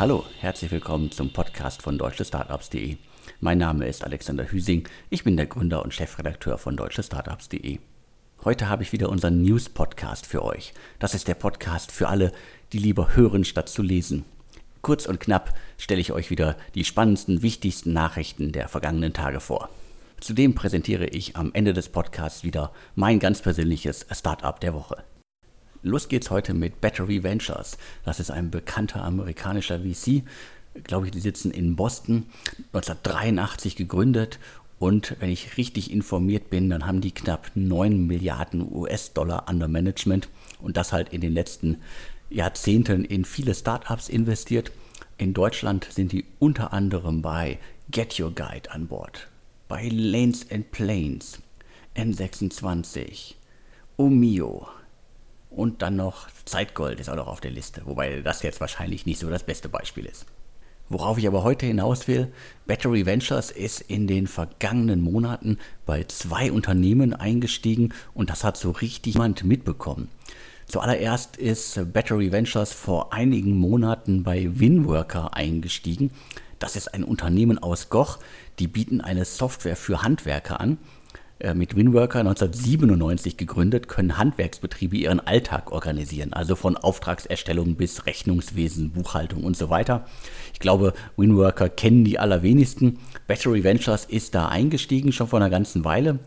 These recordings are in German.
Hallo, herzlich willkommen zum Podcast von deutschestartups.de. Mein Name ist Alexander Hüsing, ich bin der Gründer und Chefredakteur von deutschestartups.de. Heute habe ich wieder unseren News-Podcast für euch. Das ist der Podcast für alle, die lieber hören statt zu lesen. Kurz und knapp stelle ich euch wieder die spannendsten, wichtigsten Nachrichten der vergangenen Tage vor. Zudem präsentiere ich am Ende des Podcasts wieder mein ganz persönliches Startup der Woche. Los geht's heute mit Battery Ventures. Das ist ein bekannter amerikanischer VC. Glaube ich, die sitzen in Boston, 1983 gegründet und wenn ich richtig informiert bin, dann haben die knapp 9 Milliarden US-Dollar under Management und das halt in den letzten Jahrzehnten in viele Startups investiert. In Deutschland sind die unter anderem bei Get Your Guide an Bord, bei Lanes and Planes, N26, Omio und dann noch Zeitgold ist auch noch auf der Liste, wobei das jetzt wahrscheinlich nicht so das beste Beispiel ist. Worauf ich aber heute hinaus will, Battery Ventures ist in den vergangenen Monaten bei zwei Unternehmen eingestiegen und das hat so richtig jemand mitbekommen. Zuallererst ist Battery Ventures vor einigen Monaten bei Winworker eingestiegen. Das ist ein Unternehmen aus Goch, die bieten eine Software für Handwerker an. Äh, mit Winworker 1997 gegründet, können Handwerksbetriebe ihren Alltag organisieren, also von Auftragserstellung bis Rechnungswesen, Buchhaltung und so weiter. Ich glaube, Winworker kennen die allerwenigsten. Battery Ventures ist da eingestiegen, schon vor einer ganzen Weile.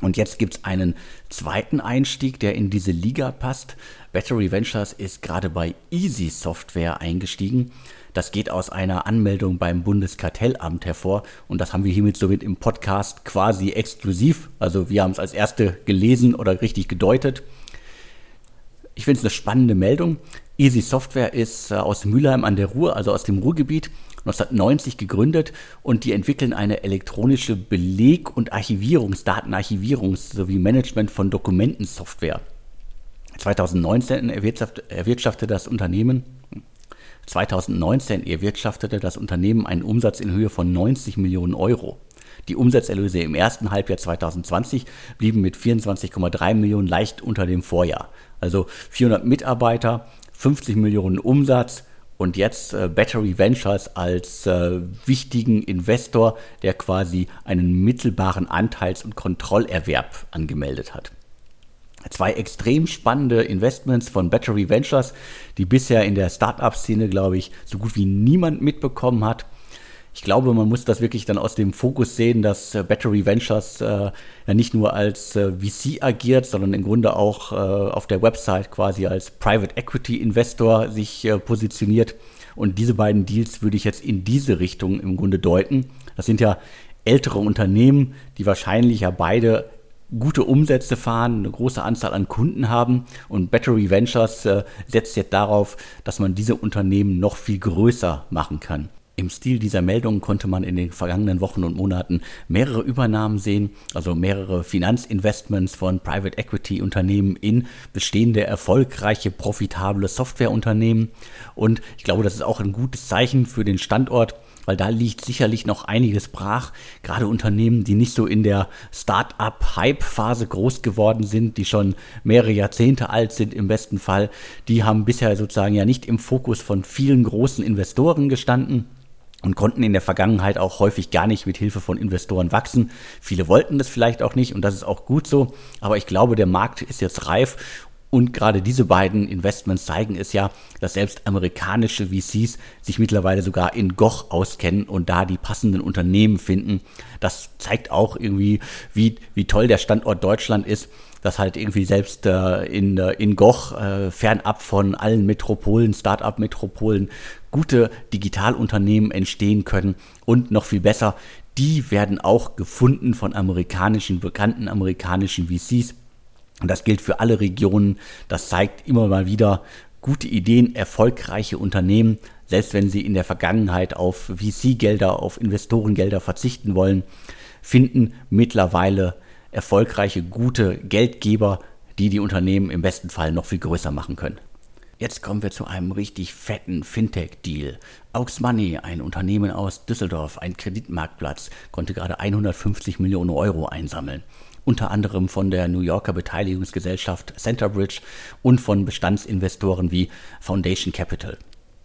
Und jetzt gibt es einen zweiten Einstieg, der in diese Liga passt. Battery Ventures ist gerade bei Easy Software eingestiegen. Das geht aus einer Anmeldung beim Bundeskartellamt hervor und das haben wir hiermit somit im Podcast quasi exklusiv. Also wir haben es als erste gelesen oder richtig gedeutet. Ich finde es eine spannende Meldung. Easy Software ist äh, aus Mülheim an der Ruhr, also aus dem Ruhrgebiet 1990 gegründet und die entwickeln eine elektronische Beleg- und Archivierungs-, Datenarchivierungs- sowie Management von Dokumentensoftware. 2019 erwirtschaftete das Unternehmen 2019 erwirtschaftete das Unternehmen einen Umsatz in Höhe von 90 Millionen Euro. Die Umsatzerlöse im ersten Halbjahr 2020 blieben mit 24,3 Millionen leicht unter dem Vorjahr. Also 400 Mitarbeiter, 50 Millionen Umsatz, und jetzt äh, Battery Ventures als äh, wichtigen Investor, der quasi einen mittelbaren Anteils- und Kontrollerwerb angemeldet hat. Zwei extrem spannende Investments von Battery Ventures, die bisher in der Startup-Szene, glaube ich, so gut wie niemand mitbekommen hat ich glaube, man muss das wirklich dann aus dem Fokus sehen, dass äh, Battery Ventures äh, ja nicht nur als äh, VC agiert, sondern im Grunde auch äh, auf der Website quasi als Private Equity Investor sich äh, positioniert. Und diese beiden Deals würde ich jetzt in diese Richtung im Grunde deuten. Das sind ja ältere Unternehmen, die wahrscheinlich ja beide gute Umsätze fahren, eine große Anzahl an Kunden haben und Battery Ventures äh, setzt jetzt darauf, dass man diese Unternehmen noch viel größer machen kann. Im Stil dieser Meldung konnte man in den vergangenen Wochen und Monaten mehrere Übernahmen sehen, also mehrere Finanzinvestments von Private Equity Unternehmen in bestehende erfolgreiche, profitable Softwareunternehmen. Und ich glaube, das ist auch ein gutes Zeichen für den Standort, weil da liegt sicherlich noch einiges brach. Gerade Unternehmen, die nicht so in der Start-up-Hype-Phase groß geworden sind, die schon mehrere Jahrzehnte alt sind im besten Fall, die haben bisher sozusagen ja nicht im Fokus von vielen großen Investoren gestanden und konnten in der Vergangenheit auch häufig gar nicht mit Hilfe von Investoren wachsen. Viele wollten das vielleicht auch nicht und das ist auch gut so, aber ich glaube, der Markt ist jetzt reif und gerade diese beiden Investments zeigen es ja, dass selbst amerikanische VCs sich mittlerweile sogar in Goch auskennen und da die passenden Unternehmen finden. Das zeigt auch irgendwie, wie, wie toll der Standort Deutschland ist dass halt irgendwie selbst äh, in, äh, in Goch, äh, fernab von allen Metropolen, Start-up-Metropolen, gute Digitalunternehmen entstehen können und noch viel besser, die werden auch gefunden von amerikanischen, bekannten amerikanischen VCs. Und das gilt für alle Regionen. Das zeigt immer mal wieder gute Ideen, erfolgreiche Unternehmen, selbst wenn sie in der Vergangenheit auf VC-Gelder, auf Investorengelder verzichten wollen, finden mittlerweile erfolgreiche, gute Geldgeber, die die Unternehmen im besten Fall noch viel größer machen können. Jetzt kommen wir zu einem richtig fetten Fintech-Deal. Aux Money, ein Unternehmen aus Düsseldorf, ein Kreditmarktplatz, konnte gerade 150 Millionen Euro einsammeln. Unter anderem von der New Yorker Beteiligungsgesellschaft Centerbridge und von Bestandsinvestoren wie Foundation Capital.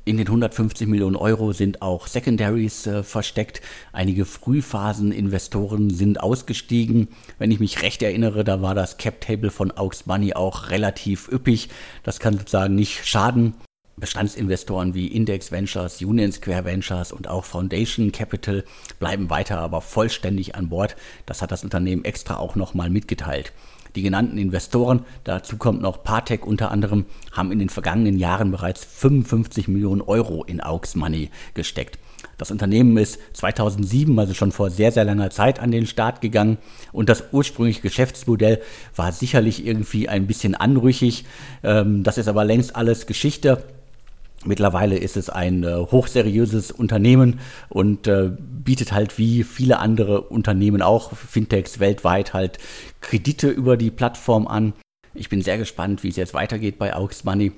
In den 150 Millionen Euro sind auch Secondaries äh, versteckt. Einige Frühphasen-Investoren sind ausgestiegen. Wenn ich mich recht erinnere, da war das Cap-Table von Aux Money auch relativ üppig. Das kann sozusagen nicht schaden. Bestandsinvestoren wie Index Ventures, Union Square Ventures und auch Foundation Capital bleiben weiter aber vollständig an Bord. Das hat das Unternehmen extra auch nochmal mitgeteilt. Die genannten Investoren, dazu kommt noch Partec unter anderem, haben in den vergangenen Jahren bereits 55 Millionen Euro in Aux Money gesteckt. Das Unternehmen ist 2007, also schon vor sehr, sehr langer Zeit, an den Start gegangen und das ursprüngliche Geschäftsmodell war sicherlich irgendwie ein bisschen anrüchig. Ähm, das ist aber längst alles Geschichte. Mittlerweile ist es ein äh, hochseriöses Unternehmen und äh, bietet halt wie viele andere Unternehmen auch, Fintechs weltweit, halt Kredite über die Plattform an. Ich bin sehr gespannt, wie es jetzt weitergeht bei Aux Money.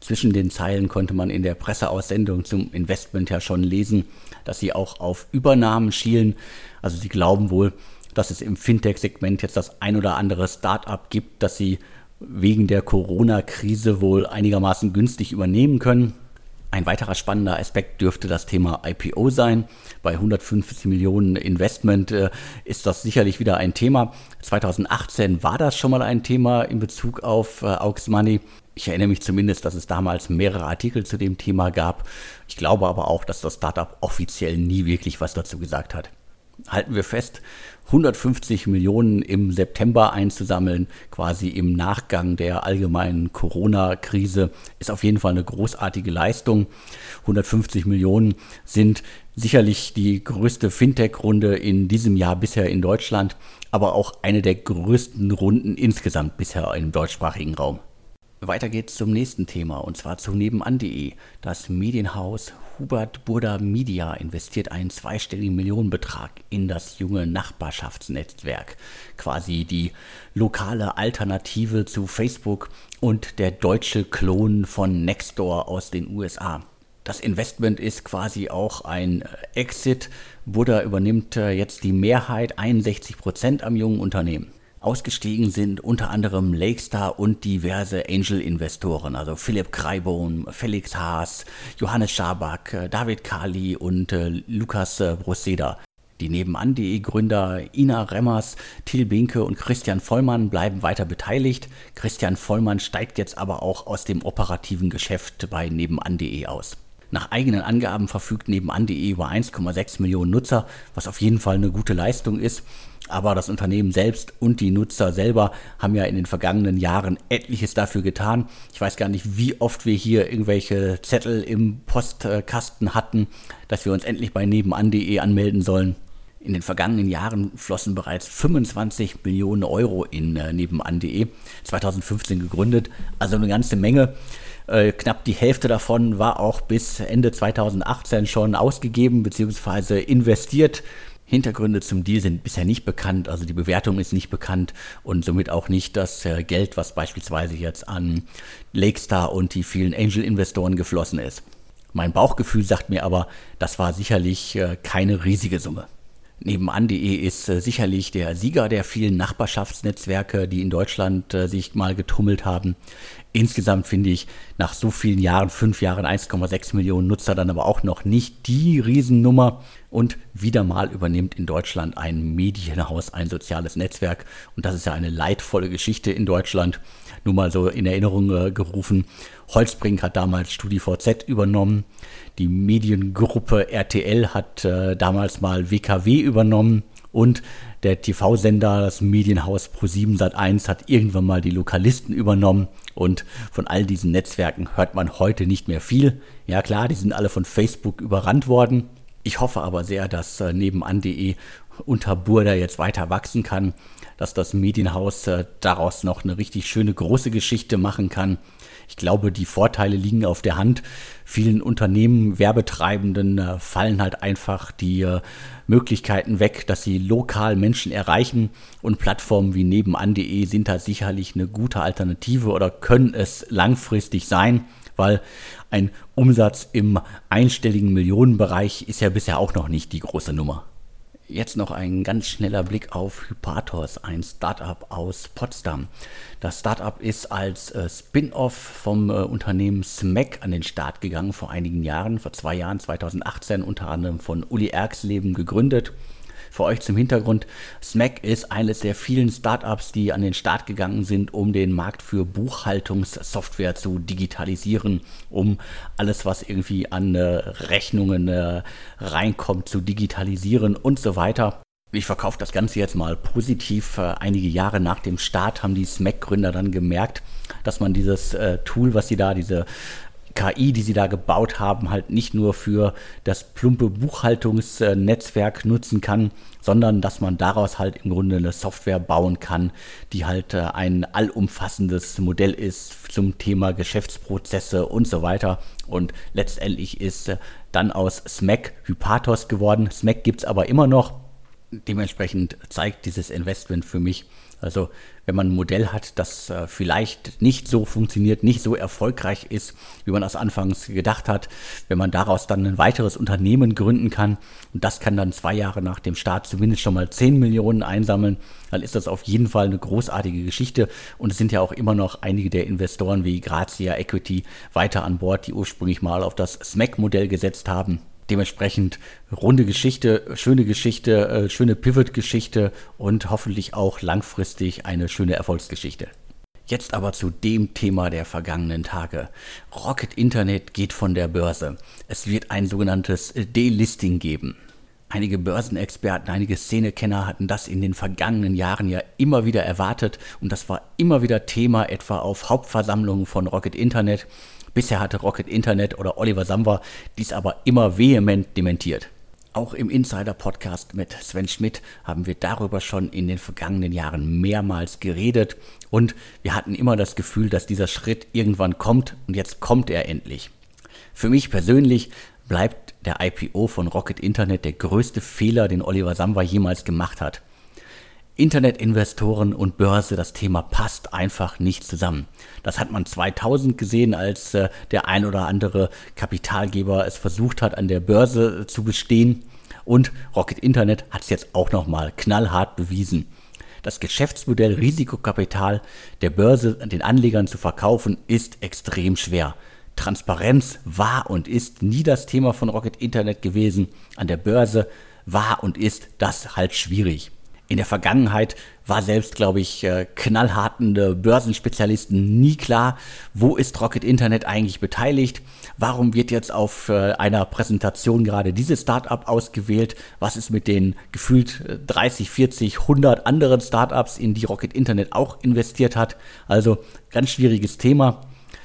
Zwischen den Zeilen konnte man in der Presseaussendung zum Investment ja schon lesen, dass sie auch auf Übernahmen schielen. Also sie glauben wohl, dass es im Fintech-Segment jetzt das ein oder andere Start-up gibt, das sie wegen der Corona-Krise wohl einigermaßen günstig übernehmen können. Ein weiterer spannender Aspekt dürfte das Thema IPO sein. Bei 150 Millionen Investment äh, ist das sicherlich wieder ein Thema. 2018 war das schon mal ein Thema in Bezug auf äh, Aux Money. Ich erinnere mich zumindest, dass es damals mehrere Artikel zu dem Thema gab. Ich glaube aber auch, dass das Startup offiziell nie wirklich was dazu gesagt hat. Halten wir fest, 150 Millionen im September einzusammeln, quasi im Nachgang der allgemeinen Corona-Krise, ist auf jeden Fall eine großartige Leistung. 150 Millionen sind sicherlich die größte Fintech-Runde in diesem Jahr bisher in Deutschland, aber auch eine der größten Runden insgesamt bisher im deutschsprachigen Raum. Weiter geht's zum nächsten Thema und zwar zu nebenan.de. Das Medienhaus Hubert Burda Media investiert einen zweistelligen Millionenbetrag in das junge Nachbarschaftsnetzwerk. Quasi die lokale Alternative zu Facebook und der deutsche Klon von Nextdoor aus den USA. Das Investment ist quasi auch ein Exit. Buddha übernimmt äh, jetzt die Mehrheit, 61 Prozent am jungen Unternehmen. Ausgestiegen sind unter anderem Lakestar und diverse Angel-Investoren, also Philipp Kreibohm, Felix Haas, Johannes Schaback, äh, David Kali und äh, Lukas äh, Broseda. Die nebenan.de Gründer Ina Remmers, Till Binke und Christian Vollmann bleiben weiter beteiligt. Christian Vollmann steigt jetzt aber auch aus dem operativen Geschäft bei nebenan.de aus. Nach eigenen Angaben verfügt nebenan.de über 1,6 Millionen Nutzer, was auf jeden Fall eine gute Leistung ist. Aber das Unternehmen selbst und die Nutzer selber haben ja in den vergangenen Jahren etliches dafür getan. Ich weiß gar nicht, wie oft wir hier irgendwelche Zettel im Postkasten hatten, dass wir uns endlich bei nebenan.de anmelden sollen. In den vergangenen Jahren flossen bereits 25 Millionen Euro in äh, nebenan.de, 2015 gegründet, also eine ganze Menge. Äh, knapp die Hälfte davon war auch bis Ende 2018 schon ausgegeben bzw. investiert. Hintergründe zum Deal sind bisher nicht bekannt, also die Bewertung ist nicht bekannt und somit auch nicht das äh, Geld, was beispielsweise jetzt an Lakestar und die vielen Angel-Investoren geflossen ist. Mein Bauchgefühl sagt mir aber, das war sicherlich äh, keine riesige Summe. Nebenan.de ist äh, sicherlich der Sieger der vielen Nachbarschaftsnetzwerke, die in Deutschland sich mal getummelt haben. Insgesamt finde ich nach so vielen Jahren, fünf Jahren, 1,6 Millionen Nutzer dann aber auch noch nicht die Riesennummer. Und wieder mal übernimmt in Deutschland ein Medienhaus ein soziales Netzwerk. Und das ist ja eine leidvolle Geschichte in Deutschland. Nur mal so in Erinnerung äh, gerufen. Holzbrink hat damals StudiVZ übernommen. Die Mediengruppe RTL hat äh, damals mal WKW übernommen und der TV-Sender, das Medienhaus Pro7 Sat1 hat irgendwann mal die Lokalisten übernommen und von all diesen Netzwerken hört man heute nicht mehr viel. Ja klar, die sind alle von Facebook überrannt worden. Ich hoffe aber sehr, dass äh, nebenan.de unter Burda jetzt weiter wachsen kann, dass das Medienhaus äh, daraus noch eine richtig schöne große Geschichte machen kann ich glaube, die Vorteile liegen auf der Hand. Vielen Unternehmen, Werbetreibenden äh, fallen halt einfach die äh, Möglichkeiten weg, dass sie lokal Menschen erreichen und Plattformen wie nebenan.de sind da sicherlich eine gute Alternative oder können es langfristig sein, weil ein Umsatz im einstelligen Millionenbereich ist ja bisher auch noch nicht die große Nummer. Jetzt noch ein ganz schneller Blick auf Hypatos, ein Startup aus Potsdam. Das Startup ist als äh, Spin-off vom äh, Unternehmen SMAC an den Start gegangen vor einigen Jahren, vor zwei Jahren, 2018 unter anderem von Uli Erxleben gegründet für euch zum Hintergrund, SMAC ist eines der vielen Startups, die an den Start gegangen sind, um den Markt für Buchhaltungssoftware zu digitalisieren, um alles, was irgendwie an äh, Rechnungen äh, reinkommt, zu digitalisieren und so weiter. Ich verkaufe das Ganze jetzt mal positiv. Äh, einige Jahre nach dem Start haben die SMAC-Gründer dann gemerkt, dass man dieses Tool, was sie da, diese KI, die sie da gebaut haben, halt nicht nur für das plumpe Buchhaltungsnetzwerk nutzen kann, sondern dass man daraus halt im Grunde eine Software bauen kann, die halt äh, ein allumfassendes Modell ist zum Thema Geschäftsprozesse und so weiter. Und letztendlich ist äh, dann aus SMAC Hypatos geworden. SMAC gibt es aber immer noch. Dementsprechend zeigt dieses Investment für mich, also wenn man ein Modell hat, das äh, vielleicht nicht so funktioniert, nicht so erfolgreich ist, wie man das anfangs gedacht hat, wenn man daraus dann ein weiteres Unternehmen gründen kann und das kann dann zwei Jahre nach dem Start zumindest schon mal 10 Millionen einsammeln, dann ist das auf jeden Fall eine großartige Geschichte und es sind ja auch immer noch einige der Investoren wie Grazia Equity weiter an Bord, die ursprünglich mal auf das SMAC-Modell gesetzt haben. Dementsprechend runde Geschichte, schöne Geschichte, äh, schöne Pivot-Geschichte und hoffentlich auch langfristig eine schöne Erfolgsgeschichte. Jetzt aber zu dem Thema der vergangenen Tage. Rocket Internet geht von der Börse. Es wird ein sogenanntes Delisting geben. Einige Börsenexperten, einige Szenekenner hatten das in den vergangenen Jahren ja immer wieder erwartet und das war immer wieder Thema, etwa auf Hauptversammlungen von Rocket Internet. Bisher hatte Rocket Internet oder Oliver Samba dies aber immer vehement dementiert. Auch im Insider-Podcast mit Sven Schmidt haben wir darüber schon in den vergangenen Jahren mehrmals geredet und wir hatten immer das Gefühl, dass dieser Schritt irgendwann kommt und jetzt kommt er endlich. Für mich persönlich bleibt der IPO von Rocket Internet der größte Fehler, den Oliver Samba jemals gemacht hat. Internetinvestoren und Börse, das Thema passt einfach nicht zusammen. Das hat man 2000 gesehen, als äh, der ein oder andere Kapitalgeber es versucht hat, an der Börse zu bestehen. Und Rocket Internet hat es jetzt auch nochmal knallhart bewiesen. Das Geschäftsmodell Risikokapital der Börse den Anlegern zu verkaufen, ist extrem schwer. Transparenz war und ist nie das Thema von Rocket Internet gewesen. An der Börse war und ist das halt schwierig. In der Vergangenheit war selbst, glaube ich, äh, knallharten äh, Börsenspezialisten nie klar, wo ist Rocket Internet eigentlich beteiligt, warum wird jetzt auf äh, einer Präsentation gerade dieses Startup ausgewählt, was ist mit den gefühlt 30, 40, 100 anderen Startups, in die Rocket Internet auch investiert hat. Also ganz schwieriges Thema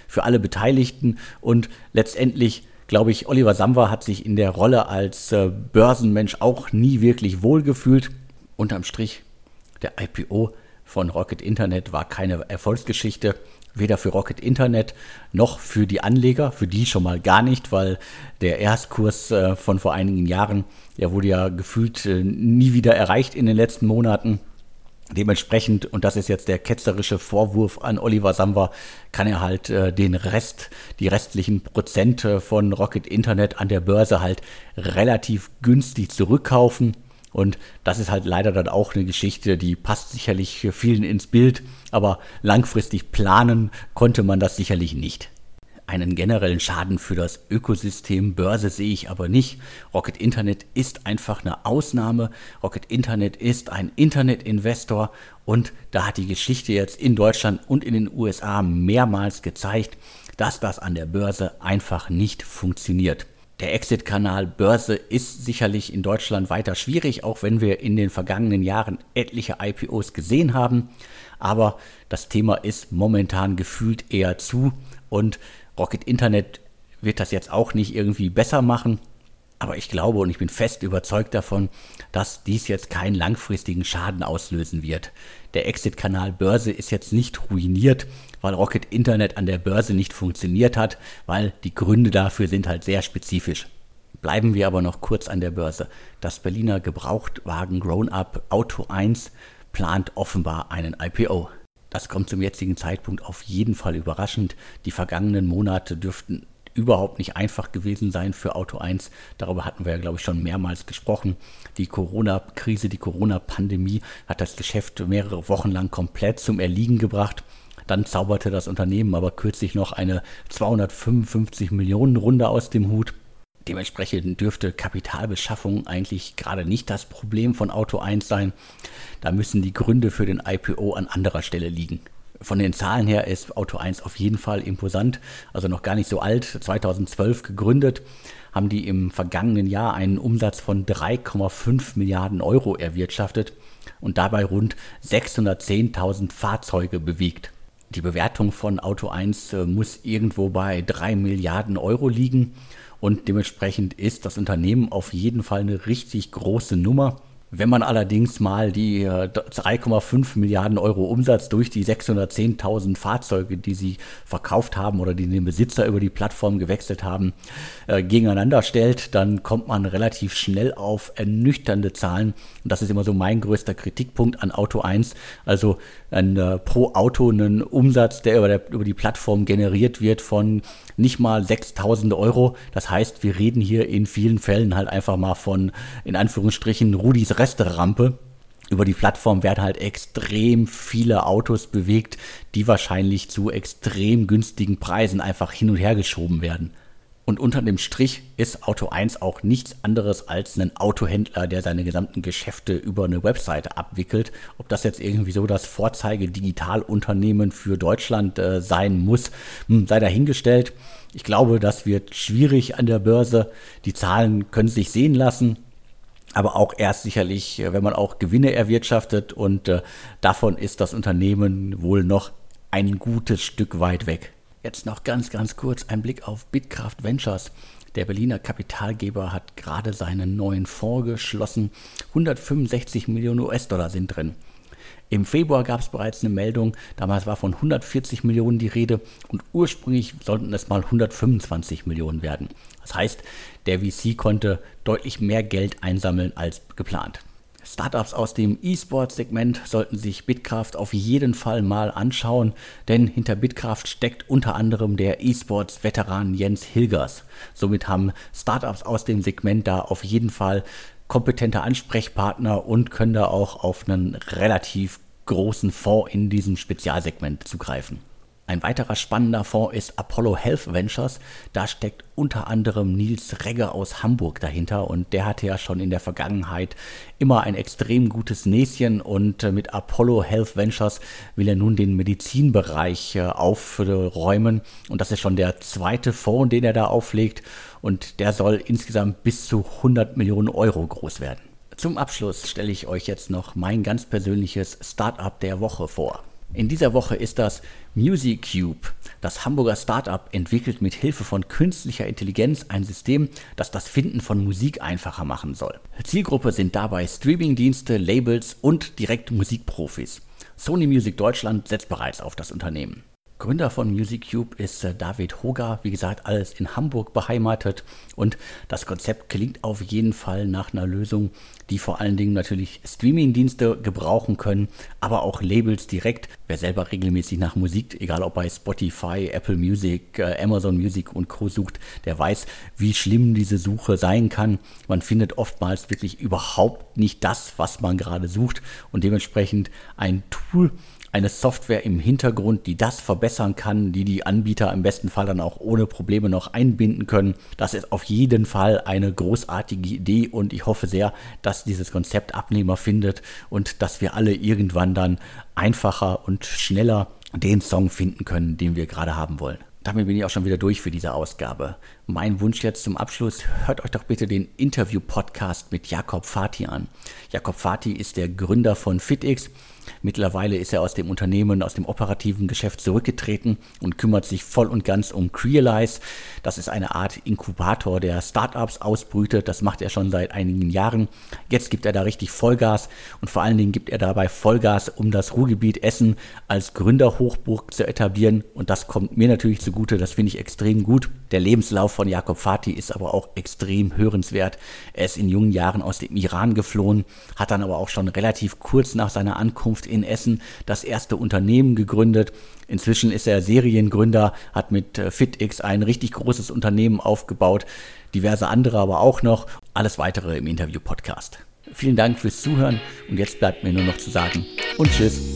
für alle Beteiligten. Und letztendlich glaube ich, Oliver Samba hat sich in der Rolle als Börsenmensch auch nie wirklich wohlgefühlt unterm Strich, der IPO von Rocket Internet war keine Erfolgsgeschichte, weder für Rocket Internet noch für die Anleger, für die schon mal gar nicht, weil der Erstkurs äh, von vor einigen Jahren, der wurde ja gefühlt äh, nie wieder erreicht in den letzten Monaten. Dementsprechend, und das ist jetzt der ketzerische Vorwurf an Oliver Samba, kann er halt äh, den Rest, die restlichen Prozente von Rocket Internet an der Börse halt relativ günstig zurückkaufen und das ist halt leider dann auch eine Geschichte, die passt sicherlich vielen ins Bild, aber langfristig planen konnte man das sicherlich nicht. Einen generellen Schaden für das Ökosystem Börse sehe ich aber nicht. Rocket Internet ist einfach eine Ausnahme. Rocket Internet ist ein Internetinvestor und da hat die Geschichte jetzt in Deutschland und in den USA mehrmals gezeigt, dass das an der Börse einfach nicht funktioniert. Der Exit-Kanal Börse ist sicherlich in Deutschland weiter schwierig, auch wenn wir in den vergangenen Jahren etliche IPOs gesehen haben. Aber das Thema ist momentan gefühlt eher zu und Rocket Internet wird das jetzt auch nicht irgendwie besser machen. Aber ich glaube und ich bin fest überzeugt davon, dass dies jetzt keinen langfristigen Schaden auslösen wird. Der Exit-Kanal Börse ist jetzt nicht ruiniert, weil Rocket Internet an der Börse nicht funktioniert hat, weil die Gründe dafür sind halt sehr spezifisch. Bleiben wir aber noch kurz an der Börse. Das Berliner Gebrauchtwagen Grown-Up Auto 1 plant offenbar einen IPO. Das kommt zum jetzigen Zeitpunkt auf jeden Fall überraschend. Die vergangenen Monate dürften überhaupt nicht einfach gewesen sein für Auto 1. Darüber hatten wir ja, glaube ich, schon mehrmals gesprochen. Die Corona-Krise, die Corona-Pandemie hat das Geschäft mehrere Wochen lang komplett zum Erliegen gebracht. Dann zauberte das Unternehmen aber kürzlich noch eine 255 Millionen Runde aus dem Hut. Dementsprechend dürfte Kapitalbeschaffung eigentlich gerade nicht das Problem von Auto 1 sein. Da müssen die Gründe für den IPO an anderer Stelle liegen. Von den Zahlen her ist Auto 1 auf jeden Fall imposant, also noch gar nicht so alt, 2012 gegründet, haben die im vergangenen Jahr einen Umsatz von 3,5 Milliarden Euro erwirtschaftet und dabei rund 610.000 Fahrzeuge bewegt. Die Bewertung von Auto 1 äh, muss irgendwo bei 3 Milliarden Euro liegen und dementsprechend ist das Unternehmen auf jeden Fall eine richtig große Nummer. Wenn man allerdings mal die 3,5 äh, Milliarden Euro Umsatz durch die 610.000 Fahrzeuge, die sie verkauft haben oder die den Besitzer über die Plattform gewechselt haben, äh, gegeneinander stellt, dann kommt man relativ schnell auf ernüchternde Zahlen. Und das ist immer so mein größter Kritikpunkt an Auto 1. Also ein, äh, pro Auto einen Umsatz, der über, der über die Plattform generiert wird von nicht mal 6.000 Euro. Das heißt, wir reden hier in vielen Fällen halt einfach mal von, in Anführungsstrichen, Rudis Resterampe. Über die Plattform werden halt extrem viele Autos bewegt, die wahrscheinlich zu extrem günstigen Preisen einfach hin und her geschoben werden. Und unter dem Strich ist Auto 1 auch nichts anderes als ein Autohändler, der seine gesamten Geschäfte über eine Webseite abwickelt. Ob das jetzt irgendwie so das Vorzeige-Digitalunternehmen für Deutschland äh, sein muss, hm, sei dahingestellt. Ich glaube, das wird schwierig an der Börse. Die Zahlen können sich sehen lassen aber auch erst sicherlich, äh, wenn man auch Gewinne erwirtschaftet und äh, davon ist das Unternehmen wohl noch ein gutes Stück weit weg. Jetzt noch ganz, ganz kurz ein Blick auf Bitkraft Ventures. Der Berliner Kapitalgeber hat gerade seinen neuen Fonds geschlossen. 165 Millionen US-Dollar sind drin. Im Februar gab es bereits eine Meldung, damals war von 140 Millionen die Rede und ursprünglich sollten es mal 125 Millionen werden. Das heißt, der VC konnte deutlich mehr Geld einsammeln als geplant. Startups aus dem E-Sport-Segment sollten sich Bitkraft auf jeden Fall mal anschauen, denn hinter Bitkraft steckt unter anderem der E-Sports-Veteran Jens Hilgers. Somit haben Startups aus dem Segment da auf jeden Fall kompetente Ansprechpartner und können da auch auf einen relativ großen Fonds in diesem Spezialsegment zugreifen. Ein weiterer spannender Fonds ist Apollo Health Ventures. Da steckt unter anderem Nils Regge aus Hamburg dahinter und der hatte ja schon in der Vergangenheit immer ein extrem gutes Näschen und äh, mit Apollo Health Ventures will er nun den Medizinbereich äh, aufräumen und das ist schon der zweite Fonds, den er da auflegt und der soll insgesamt bis zu 100 Millionen Euro groß werden. Zum Abschluss stelle ich euch jetzt noch mein ganz persönliches Startup der Woche vor. In dieser Woche ist das MusicCube. Das Hamburger Startup entwickelt mit Hilfe von künstlicher Intelligenz ein System, das das Finden von Musik einfacher machen soll. Zielgruppe sind dabei Streamingdienste, Labels und direkt Musikprofis. Sony Music Deutschland setzt bereits auf das Unternehmen. Gründer von MusicCube ist äh, David Hoger, wie gesagt, alles in Hamburg beheimatet und das Konzept klingt auf jeden Fall nach einer Lösung, die vor allen Dingen natürlich Streamingdienste gebrauchen können, aber auch Labels direkt. Wer selber regelmäßig nach Musik, egal ob bei Spotify, Apple Music, äh, Amazon Music und Co sucht, der weiß, wie schlimm diese Suche sein kann. Man findet oftmals wirklich überhaupt nicht das, was man gerade sucht und dementsprechend ein Tool, eine Software im Hintergrund, die das verbessern kann, die die Anbieter im besten Fall dann auch ohne Probleme noch einbinden können. Das ist auf jeden Fall eine großartige Idee und ich hoffe sehr, dass dieses Konzept Abnehmer findet und dass wir alle irgendwann dann einfacher und schneller den Song finden können, den wir gerade haben wollen. Damit bin ich auch schon wieder durch für diese Ausgabe. Mein Wunsch jetzt zum Abschluss, hört euch doch bitte den Interview-Podcast mit Jakob Fati an. Jakob Fati ist der Gründer von FitX Mittlerweile ist er aus dem Unternehmen, aus dem operativen Geschäft zurückgetreten und kümmert sich voll und ganz um Crealize. Das ist eine Art Inkubator, der Startups ausbrütet. Das macht er schon seit einigen Jahren. Jetzt gibt er da richtig Vollgas und vor allen Dingen gibt er dabei Vollgas, um das Ruhrgebiet Essen als Gründerhochburg zu etablieren. Und das kommt mir natürlich zugute. Das finde ich extrem gut. Der Lebenslauf von Jakob Fatih ist aber auch extrem hörenswert. Er ist in jungen Jahren aus dem Iran geflohen, hat dann aber auch schon relativ kurz nach seiner Ankunft in Essen das erste Unternehmen gegründet. Inzwischen ist er Seriengründer, hat mit äh, FitX ein richtig großes Unternehmen aufgebaut, diverse andere aber auch noch. Alles weitere im Interview-Podcast. Vielen Dank fürs Zuhören und jetzt bleibt mir nur noch zu sagen und tschüss.